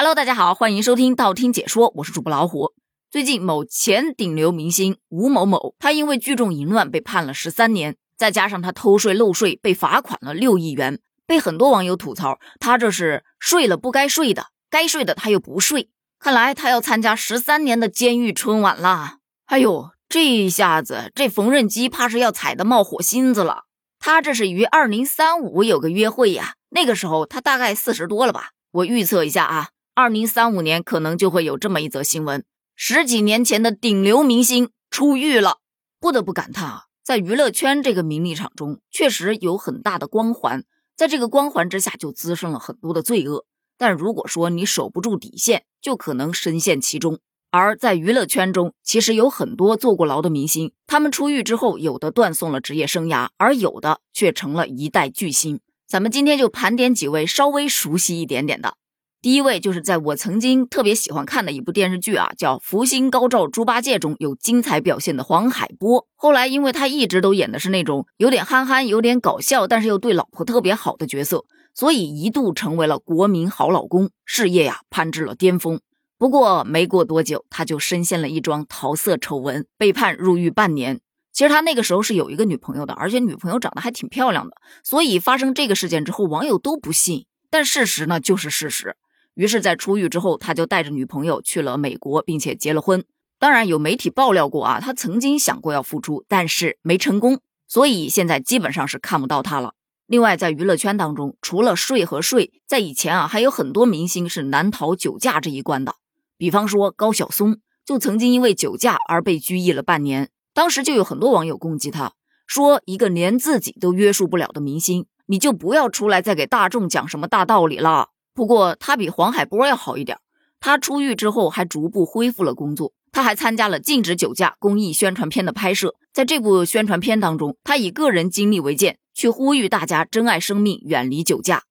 Hello，大家好，欢迎收听道听解说，我是主播老虎。最近某前顶流明星吴某某，他因为聚众淫乱被判了十三年，再加上他偷税漏税被罚款了六亿元，被很多网友吐槽他这是睡了不该睡的，该睡的他又不睡。看来他要参加十三年的监狱春晚啦！哎呦，这一下子这缝纫机怕是要踩得冒火星子了。他这是于二零三五有个约会呀，那个时候他大概四十多了吧？我预测一下啊。二零三五年可能就会有这么一则新闻：十几年前的顶流明星出狱了。不得不感叹啊，在娱乐圈这个名利场中，确实有很大的光环，在这个光环之下就滋生了很多的罪恶。但如果说你守不住底线，就可能深陷其中。而在娱乐圈中，其实有很多坐过牢的明星，他们出狱之后，有的断送了职业生涯，而有的却成了一代巨星。咱们今天就盘点几位稍微熟悉一点点的。第一位就是在我曾经特别喜欢看的一部电视剧啊，叫《福星高照猪八戒》中有精彩表现的黄海波。后来因为他一直都演的是那种有点憨憨、有点搞笑，但是又对老婆特别好的角色，所以一度成为了国民好老公，事业呀攀至了巅峰。不过没过多久，他就深陷了一桩桃色丑闻，被判入狱半年。其实他那个时候是有一个女朋友的，而且女朋友长得还挺漂亮的。所以发生这个事件之后，网友都不信，但事实呢就是事实。于是，在出狱之后，他就带着女朋友去了美国，并且结了婚。当然，有媒体爆料过啊，他曾经想过要复出，但是没成功，所以现在基本上是看不到他了。另外，在娱乐圈当中，除了睡和睡，在以前啊，还有很多明星是难逃酒驾这一关的。比方说高晓松，就曾经因为酒驾而被拘役了半年。当时就有很多网友攻击他，说一个连自己都约束不了的明星，你就不要出来再给大众讲什么大道理了。不过他比黄海波要好一点，他出狱之后还逐步恢复了工作，他还参加了禁止酒驾公益宣传片的拍摄。在这部宣传片当中，他以个人经历为鉴，去呼吁大家珍爱生命，远离酒驾。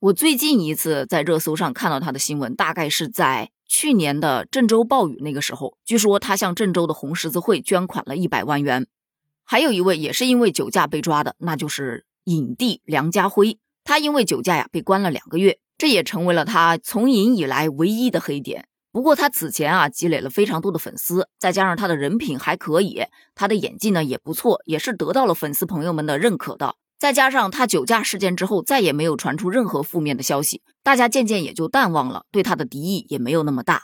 我最近一次在热搜上看到他的新闻，大概是在去年的郑州暴雨那个时候，据说他向郑州的红十字会捐款了一百万元。还有一位也是因为酒驾被抓的，那就是影帝梁家辉，他因为酒驾呀被关了两个月。这也成为了他从影以来唯一的黑点。不过他此前啊积累了非常多的粉丝，再加上他的人品还可以，他的演技呢也不错，也是得到了粉丝朋友们的认可的。再加上他酒驾事件之后再也没有传出任何负面的消息，大家渐渐也就淡忘了，对他的敌意也没有那么大。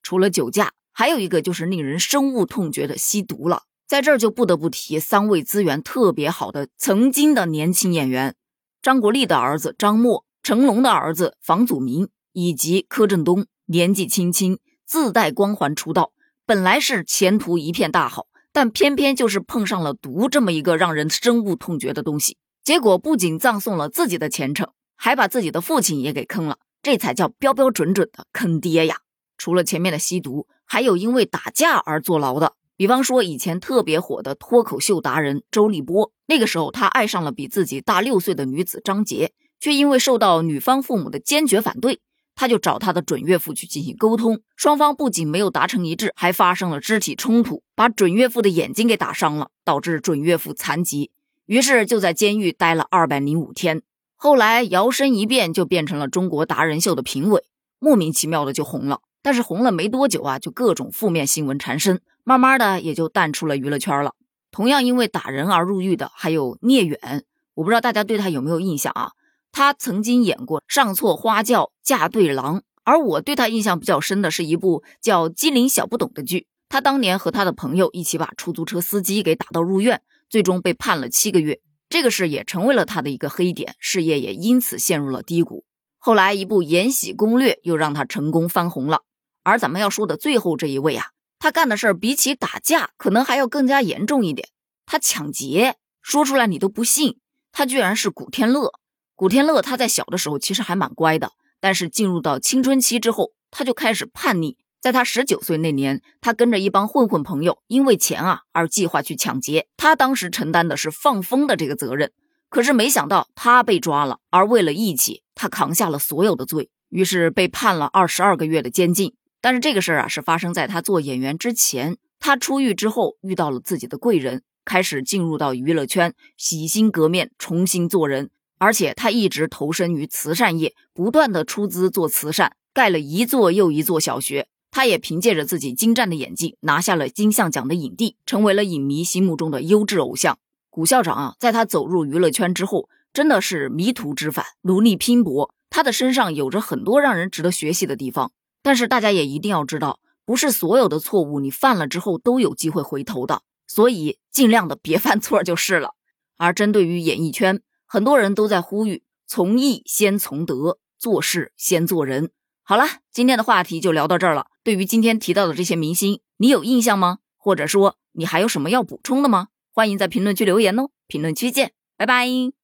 除了酒驾，还有一个就是令人深恶痛绝的吸毒了。在这儿就不得不提三位资源特别好的曾经的年轻演员：张国立的儿子张默。成龙的儿子房祖名以及柯震东年纪轻轻自带光环出道，本来是前途一片大好，但偏偏就是碰上了毒这么一个让人深恶痛绝的东西，结果不仅葬送了自己的前程，还把自己的父亲也给坑了，这才叫标标准准的坑爹呀！除了前面的吸毒，还有因为打架而坐牢的，比方说以前特别火的脱口秀达人周立波，那个时候他爱上了比自己大六岁的女子张杰。却因为受到女方父母的坚决反对，他就找他的准岳父去进行沟通，双方不仅没有达成一致，还发生了肢体冲突，把准岳父的眼睛给打伤了，导致准岳父残疾。于是就在监狱待了二百零五天。后来摇身一变，就变成了中国达人秀的评委，莫名其妙的就红了。但是红了没多久啊，就各种负面新闻缠身，慢慢的也就淡出了娱乐圈了。同样因为打人而入狱的还有聂远，我不知道大家对他有没有印象啊？他曾经演过《上错花轿嫁对郎》，而我对他印象比较深的是一部叫《机灵小不懂》的剧。他当年和他的朋友一起把出租车司机给打到入院，最终被判了七个月。这个事也成为了他的一个黑点，事业也因此陷入了低谷。后来一部《延禧攻略》又让他成功翻红了。而咱们要说的最后这一位啊，他干的事儿比起打架可能还要更加严重一点。他抢劫，说出来你都不信，他居然是古天乐。古天乐他在小的时候其实还蛮乖的，但是进入到青春期之后，他就开始叛逆。在他十九岁那年，他跟着一帮混混朋友，因为钱啊而计划去抢劫。他当时承担的是放风的这个责任，可是没想到他被抓了，而为了义气，他扛下了所有的罪，于是被判了二十二个月的监禁。但是这个事儿啊是发生在他做演员之前，他出狱之后遇到了自己的贵人，开始进入到娱乐圈，洗心革面，重新做人。而且他一直投身于慈善业，不断的出资做慈善，盖了一座又一座小学。他也凭借着自己精湛的演技，拿下了金像奖的影帝，成为了影迷心目中的优质偶像。古校长啊，在他走入娱乐圈之后，真的是迷途知返，努力拼搏。他的身上有着很多让人值得学习的地方。但是大家也一定要知道，不是所有的错误你犯了之后都有机会回头的，所以尽量的别 犯错就是了。而针对于演艺圈，很多人都在呼吁：从艺先从德，做事先做人。好了，今天的话题就聊到这儿了。对于今天提到的这些明星，你有印象吗？或者说你还有什么要补充的吗？欢迎在评论区留言哦。评论区见，拜拜。